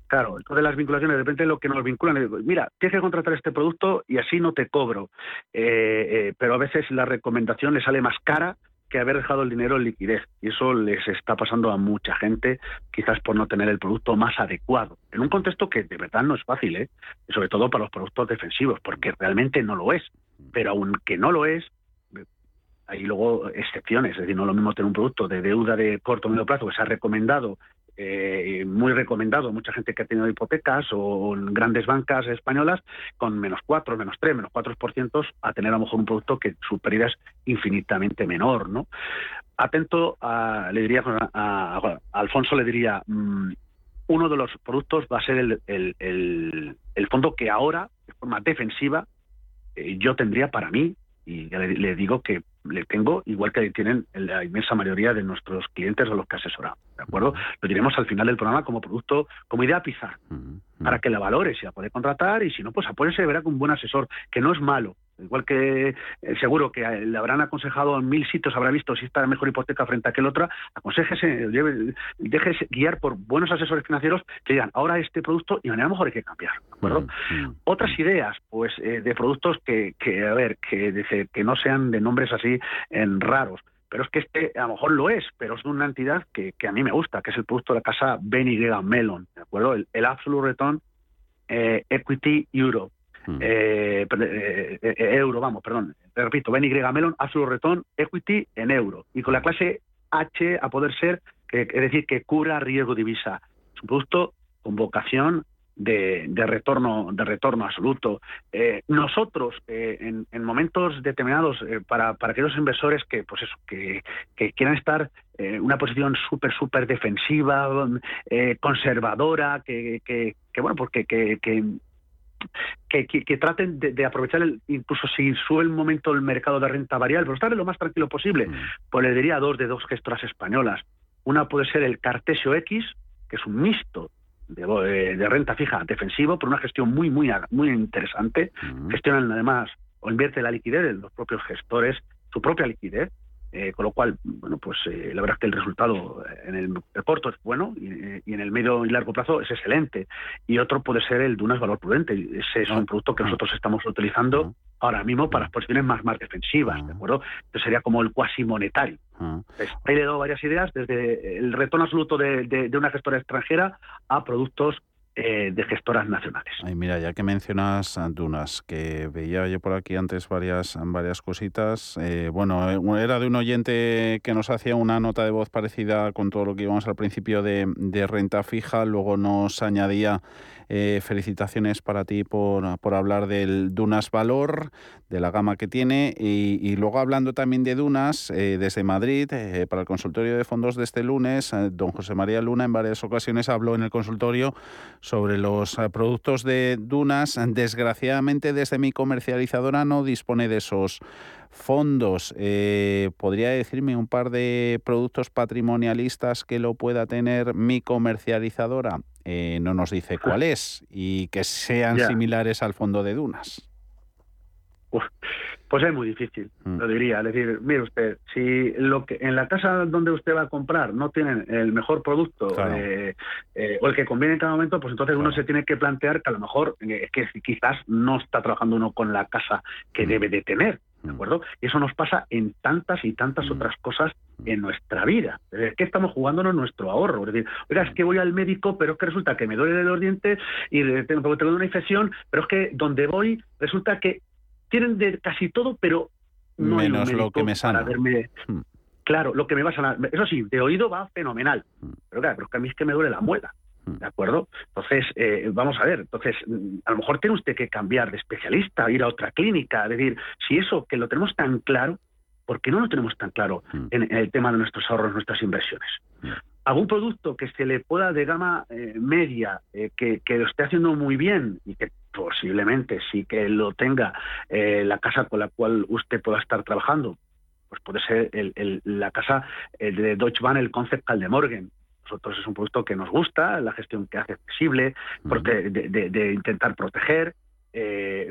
Claro, entonces las vinculaciones, de repente lo que nos vinculan es, mira, tienes que contratar este producto y así no te cobro. Eh, eh, pero a veces la recomendación le sale más cara que haber dejado el dinero en liquidez. Y eso les está pasando a mucha gente, quizás por no tener el producto más adecuado. En un contexto que de verdad no es fácil, ¿eh? sobre todo para los productos defensivos, porque realmente no lo es. Pero aunque no lo es, hay luego excepciones. Es decir, no es lo mismo tener un producto de deuda de corto o medio plazo que se ha recomendado eh, muy recomendado, mucha gente que ha tenido hipotecas o grandes bancas españolas con menos 4, menos 3, menos 4% a tener a lo mejor un producto que su pérdida es infinitamente menor. ¿no? Atento, a, le diría a, Alfonso, le diría, mm, uno de los productos va a ser el, el, el, fondo que ahora, de forma defensiva, eh, yo tendría para mí, y le digo que le tengo, igual que tienen la inmensa mayoría de nuestros clientes o los que asesoramos. ¿De acuerdo? Lo diremos al final del programa como producto, como idea a para que la valore, si la puede contratar y si no, pues apóyese verá con un buen asesor, que no es malo. Igual que eh, seguro que le habrán aconsejado en mil sitios, habrá visto si está la mejor hipoteca frente a aquel otra, aconsejese, déjese guiar por buenos asesores financieros que digan, ahora este producto y manera mejor hay que cambiar. ¿de acuerdo? Otras ideas, pues, eh, de productos que, que, a ver, que, que no sean de nombres así en raros pero es que este a lo mejor lo es, pero es de una entidad que, que, a mí me gusta, que es el producto de la casa BNY Melon, ¿de acuerdo? El, el Absolute Return Equity Euro. Mm. Eh, eh, eh, euro, vamos, perdón, te repito, BNY Melon, Absolute Return Equity en euro. Y con la clase H a poder ser, que, es decir, que cura riesgo divisa. Es un producto con vocación de, retorno de retorno absoluto. nosotros, en, momentos determinados, para, para aquellos inversores que, pues eso, que, que quieran estar en una posición súper, súper defensiva, conservadora, que, que, bueno, porque que, que, traten de, aprovechar, el, incluso si sube el momento el mercado de renta variable, pero estar lo más tranquilo posible, mm. pues le diría dos de dos gestoras españolas. Una puede ser el Cartesio X, que es un mixto de, de renta fija defensivo, por una gestión muy, muy, muy interesante. Gestionan además o invierte la liquidez de los propios gestores, su propia liquidez, eh, con lo cual, bueno, pues eh, la verdad es que el resultado en el, corto es bueno y, en el medio y largo plazo es excelente. Y otro puede ser el Dunas Valor Prudente. Ese es un producto que nosotros estamos utilizando ahora mismo para posiciones más, más defensivas, ¿de acuerdo? Entonces sería como el cuasi monetario. ahí le he dado varias ideas, desde el retorno absoluto de una gestora extranjera a productos eh, de gestoras nacionales. Ay, mira, ya que mencionas Dunas, que veía yo por aquí antes varias, varias cositas. Eh, bueno, eh, era de un oyente que nos hacía una nota de voz parecida con todo lo que íbamos al principio de, renta fija, luego nos añadía felicitaciones para ti por, por, hablar del Dunas Valor, de la gama que tiene. Y, luego hablando también de Dunas, desde Madrid, para el consultorio de fondos de este lunes, don José María Luna en varias ocasiones habló en el consultorio sobre los productos de Dunas. Desgraciadamente, desde mi comercializadora no dispone de esos fondos. ¿Podría decirme un par de productos patrimonialistas que lo pueda tener mi comercializadora? Eh, no nos dice cuál es y que sean similares al fondo de dunas. Pues es muy difícil, mm. lo diría. Es decir, mire usted, si lo que en la casa donde usted va a comprar no tienen el mejor producto eh, eh, o el que conviene en cada momento, pues entonces uno se tiene que plantear que a lo mejor que quizás no está trabajando uno con la casa que mm. debe de tener. ¿De mm. acuerdo? Y eso nos pasa en tantas y tantas otras cosas en nuestra vida. Es que estamos jugándonos nuestro ahorro. Es decir, oiga, es que voy al médico, pero es que resulta que me duele los dientes y tengo, tengo una infección, pero es que donde voy resulta que tienen de casi todo, pero no menos lo que me sana. Hmm. Claro, lo que me va a sanar. Eso sí, de oído va fenomenal. Hmm. Pero claro, pero es que a mí es que me duele la muela. Hmm. ¿De acuerdo? Entonces, eh, vamos a ver, entonces, mm, a lo mejor tiene usted que cambiar de especialista, ir a otra clínica, es decir, si eso que lo tenemos tan claro, ¿por qué no lo tenemos tan claro en, el tema de nuestros ahorros, nuestras inversiones? algún producto que se le pueda de gama eh, media, eh, que, lo esté haciendo muy bien y que posiblemente sí que lo tenga eh, la casa con la cual usted pueda estar trabajando, pues puede ser la casa de Deutsche Bahn, el Concept Caldemorgen. Nosotros es un producto que nos gusta, la gestión que hace accesible, de, de, intentar proteger,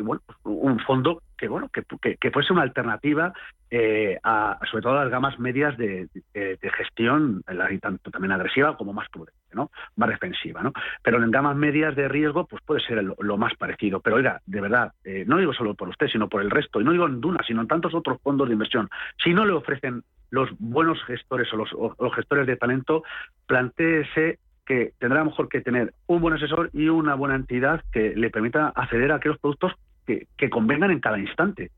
bueno, un fondo que bueno que, que, fuese una alternativa eh, a sobre todo a las gamas medias de, gestión tanto también agresiva como más prudente no más defensiva no pero en gamas medias de riesgo pues puede ser lo, más parecido pero oiga de verdad eh, no digo solo por usted sino por el resto y no digo en Duna sino en tantos otros fondos de inversión si no le ofrecen los buenos gestores o los, gestores de talento planteese que tendrá mejor que tener un buen asesor y una buena entidad que le permita acceder a aquellos productos que, convengan en cada instante.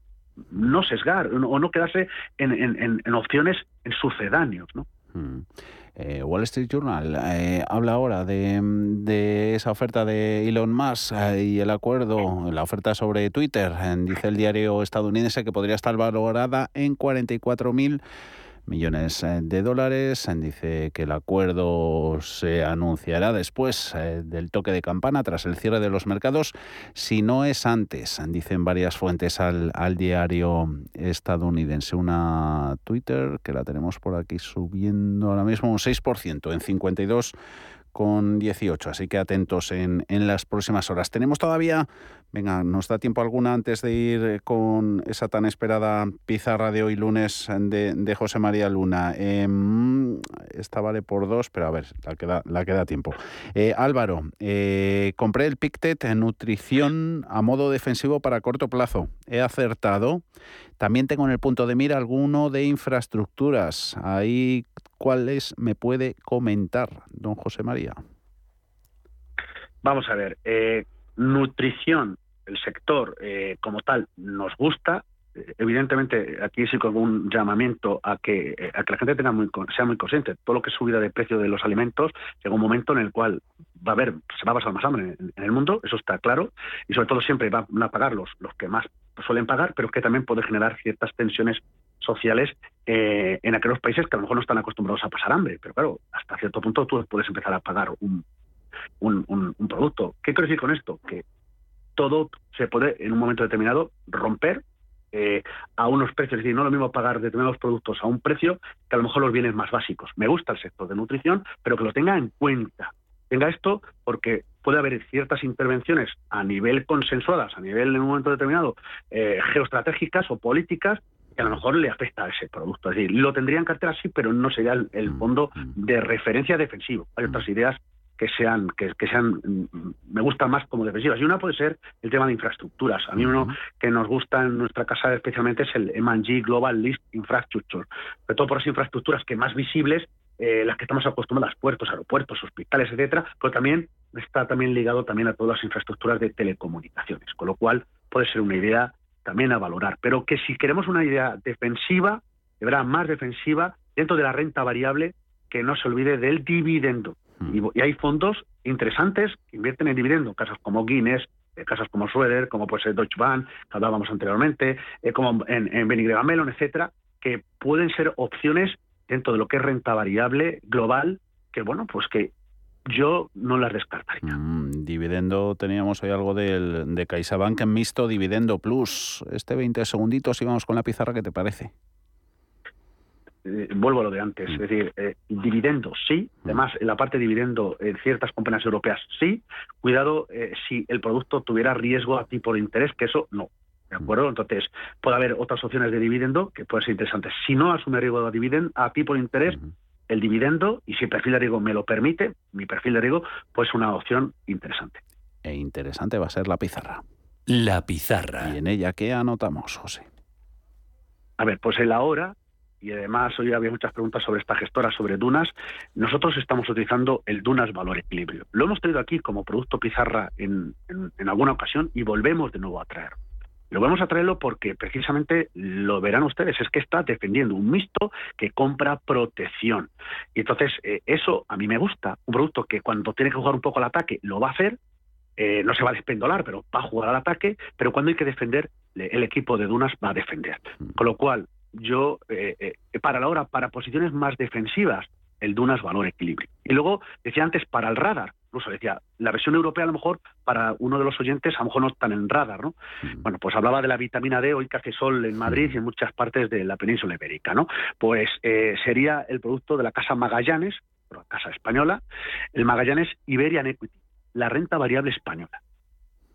No sesgar o no quedarse en, opciones en sucedáneos. ¿no? Hmm. Eh, Wall Street Journal eh, habla ahora de, esa oferta de Elon Musk eh, y el acuerdo, la oferta sobre Twitter. dice el diario estadounidense que podría estar valorada en 44.000 millones eh, de dólares. Dice que el acuerdo se anunciará después eh, del toque de campana, tras el cierre de los mercados, si no es antes, dicen varias fuentes al, al diario estadounidense. Una Twitter que la tenemos por aquí subiendo ahora mismo un 6% en 52 con 18, así que atentos en, en las próximas horas. Tenemos todavía Venga, ¿nos da tiempo alguna antes de ir eh, con esa tan esperada pizarra de hoy lunes de, José María Luna? Em, esta vale por dos, pero a ver, la queda, la queda tiempo. Eh, Álvaro, eh, compré el Pictet en nutrición a modo defensivo para corto plazo. He acertado. También tengo en el punto de mira alguno de infraestructuras. Ahí, ¿cuáles me puede comentar, don José María? Vamos a ver. Nutrición, el sector eh, como tal, nos gusta. Eh, evidentemente, aquí sí con un llamamiento a que, eh, a que la gente tenga muy, sea muy consciente. Todo lo que es subida de precio de los alimentos llega un momento en el cual va a haber, se va a pasar más hambre en, el mundo, eso está claro, y sobre todo siempre van a pagar los, los que más suelen pagar, pero que también puede generar ciertas tensiones sociales en aquellos países que a lo mejor no están acostumbrados a pasar hambre. Pero claro, hasta cierto punto tú puedes empezar a pagar un, un, producto. ¿Qué quiero decir con esto? Que todo se puede en un momento determinado romper eh, a unos precios. Es decir, no lo mismo pagar determinados productos a un precio que a lo mejor los bienes más básicos. Me gusta el sector de nutrición, pero que lo tenga en cuenta. Tenga esto porque puede haber ciertas intervenciones a nivel consensuadas, a nivel en un momento determinado eh, geoestratégicas o políticas que a lo mejor le afecta a ese producto. Es decir, lo tendría en cartera sí, pero no sería el, el mm, fondo mm. de referencia defensivo. Hay otras ideas que sean, que, sean, mm, me gustan más como defensivas. Y una puede ser el tema de infraestructuras. A mí uno que nos gusta en nuestra casa especialmente es el M&G Global List Infrastructure, sobre todo por las infraestructuras que más visibles, eh, las que estamos acostumbradas, puertos, aeropuertos, hospitales, etcétera, pero también está también ligado también a todas las infraestructuras de telecomunicaciones, con lo cual puede ser una idea también a valorar. Pero que si queremos una idea defensiva, de verdad más defensiva, dentro de la renta variable, que no se olvide del dividendo. Mm. Y, hay fondos interesantes que invierten en dividendo, casas como Guinness, eh, casas como Schroeder, como puede ser Deutsche Bank, que hablábamos anteriormente, eh, como en, en Benigreva Mellon, etcétera, que pueden ser opciones dentro de lo que es renta variable global, que bueno, pues que yo no las descartaría. Mm, dividendo, teníamos hoy algo del, de CaixaBank en mixto, dividendo plus. Este 20 segunditos y vamos con la pizarra, ¿qué te parece? Eh, vuelvo a lo de antes, mm. es decir, eh, dividendo sí, mm. además en la parte de dividendo en ciertas compañías europeas sí, cuidado eh, si el producto tuviera riesgo a tipo de interés, que eso no. ¿De acuerdo? Entonces, puede haber otras opciones de dividendo que pueden ser interesantes. Si no asume riesgo a, dividend, a tipo de interés, el dividendo, y si el perfil de riesgo me lo permite, mi perfil de riesgo, pues una opción interesante. E interesante va a ser la pizarra. La pizarra. ¿Y en ella qué anotamos, José? A ver, pues en la hora y además hoy había muchas preguntas sobre esta gestora, sobre Dunas. Nosotros estamos utilizando el Dunas Valor Equilibrio. Lo hemos traído aquí como producto pizarra en, alguna ocasión y volvemos de nuevo a traer. Lo vamos a traerlo porque precisamente lo verán ustedes, es que está defendiendo un mixto que compra protección. Y entonces eh, eso a mí me gusta, un producto que cuando tiene que jugar un poco al ataque lo va a hacer, eh, no se va a despendolar, pero va a jugar al ataque, pero cuando hay que defender, el equipo de Dunas va a defender. Mm. Con lo cual, yo, eh, eh, para la hora, para posiciones más defensivas, el Dunas valor equilibrio. Y luego, decía antes, para el radar, incluso decía, la versión europea a lo mejor, para uno de los oyentes, a lo mejor no están en radar, ¿no? Bueno, pues hablaba de la vitamina D, hoy que hace sol en Madrid y en muchas partes de la península ibérica, ¿no? Pues eh, sería el producto de la Casa Magallanes, la Casa Española, el Magallanes Iberian Equity, la renta variable española.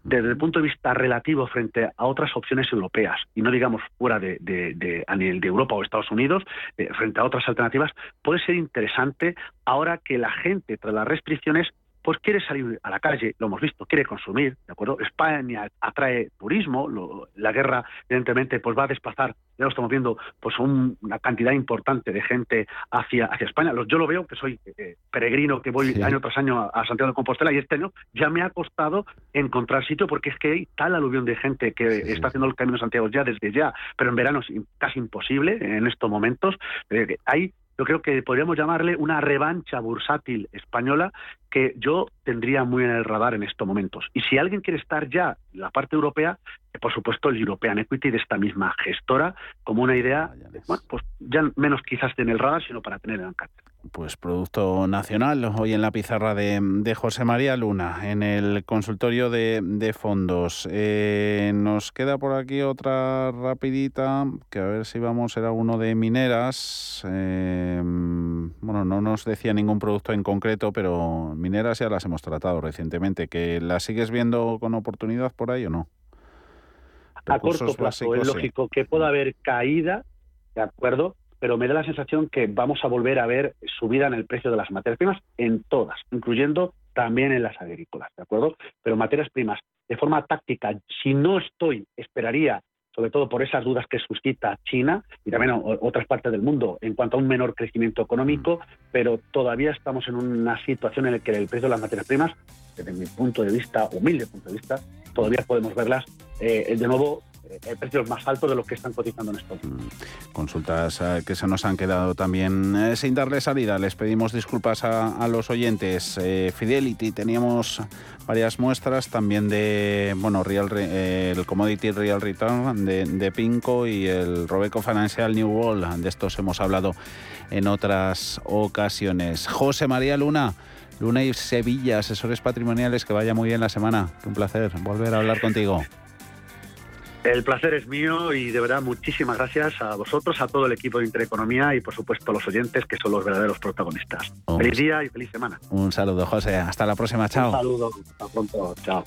desde el punto de vista relativo frente a otras opciones europeas, y no digamos fuera de, a nivel de Europa o Estados Unidos, eh, frente a otras alternativas, puede ser interesante ahora que la gente, tras las restricciones, pues quiere salir a la calle, lo hemos visto, quiere consumir, ¿de acuerdo? España atrae turismo, la guerra evidentemente pues va a desplazar, ya lo estamos viendo, pues una cantidad importante de gente hacia, hacia España. Yo lo veo, que soy eh, peregrino, que voy año tras año a, Santiago de Compostela y este año ya me ha costado encontrar sitio porque es que hay tal aluvión de gente que está haciendo el Camino de Santiago ya desde ya, pero en verano es casi imposible en estos momentos. Eh, hay yo creo que podríamos llamarle una revancha bursátil española que yo tendría muy en el radar en estos momentos. Y si alguien quiere estar ya en la parte europea, por supuesto el European Equity de esta misma gestora, como una idea, bueno, pues ya menos quizás en el radar, sino para tener en el cartel pues producto nacional, hoy en la pizarra de, José María Luna, en el consultorio de, fondos. Eh, nos queda por aquí otra rapidita, que a ver si vamos, era uno de mineras. Eh, bueno, no nos decía ningún producto en concreto, pero mineras ya las hemos tratado recientemente. ¿Que las sigues viendo con oportunidad por ahí o no? a corto plazo es lógico que pueda haber caída, ¿de acuerdo? Pero me da la sensación que vamos a volver a ver subida en el precio de las materias primas en todas, incluyendo también en las agrícolas, ¿de acuerdo? Pero materias primas, de forma táctica, si no estoy, esperaría, sobre todo por esas dudas que suscita China y también otras partes del mundo en cuanto a un menor crecimiento económico, pero todavía estamos en una situación en la que el precio de las materias primas, desde mi punto de vista, humilde punto de vista, todavía podemos verlas eh, de nuevo eh, precios más altos de los que están cotizando en estos. Mm, consultas eh, que se nos han quedado también eh, sin darle salida. Les pedimos disculpas a, los oyentes. Fidelity, teníamos varias muestras también de, bueno, Real, el Commodity Real Return de, de, Pinco y el Robeco Financial New World. De estos hemos hablado en otras ocasiones. José María Luna. Luna y Sevilla, asesores patrimoniales, que vaya muy bien la semana. Un placer volver a hablar contigo. El placer es mío y de verdad muchísimas gracias a vosotros, a todo el equipo de Intereconomía y por supuesto a los oyentes que son los verdaderos protagonistas. feliz día y feliz semana. Un saludo, José. Hasta la próxima. Chao. Un saludo. Hasta pronto. Chao.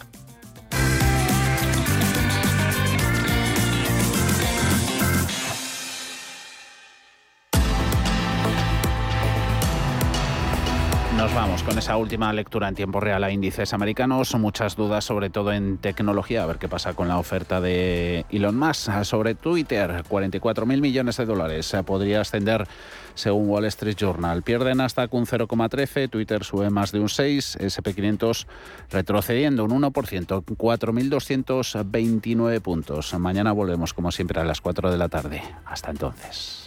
Vamos con esa última lectura en tiempo real a índices americanos. Muchas dudas, sobre todo en tecnología. A ver qué pasa con la oferta de Elon Musk sobre Twitter. 44 mil millones de dólares. Podría ascender según Wall Street Journal. Pierden hasta un 0,13. Twitter sube más de un 6. SP500 retrocediendo un 1%. 4.229 puntos. Mañana volvemos, como siempre, a las 4 de la tarde. Hasta entonces.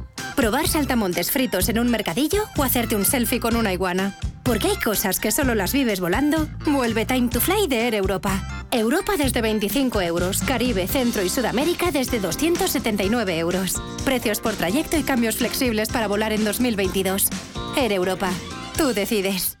¿Probar saltamontes fritos en un mercadillo o hacerte un selfie con una iguana? Porque hay cosas que solo las vives volando. Vuelve Time to Fly de Air Europa. Europa desde 25 euros. Caribe, Centro y Sudamérica desde 279 euros. Precios por trayecto y cambios flexibles para volar en 2022. Air Europa. Tú decides.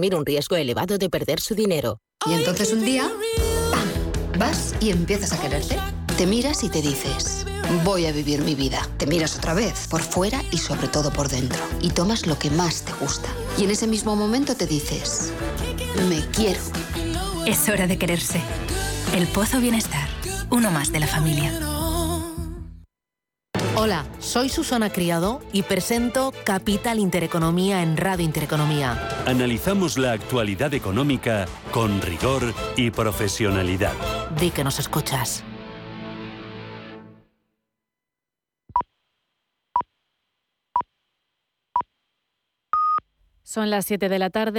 asumir un riesgo elevado de perder su dinero. Y entonces un día, ¡pam! Vas y empiezas a quererte. Te miras y te dices, voy a vivir mi vida. Te miras otra vez, por fuera y sobre todo por dentro. Y tomas lo que más te gusta. Y en ese mismo momento te dices, me quiero. Es hora de quererse. El Pozo Bienestar, uno más de la familia. Hola, soy Susana Criado y presento Capital Intereconomía en Radio Intereconomía. Analizamos la actualidad económica con rigor y profesionalidad. Di que nos escuchas. Son las 7 de la tarde.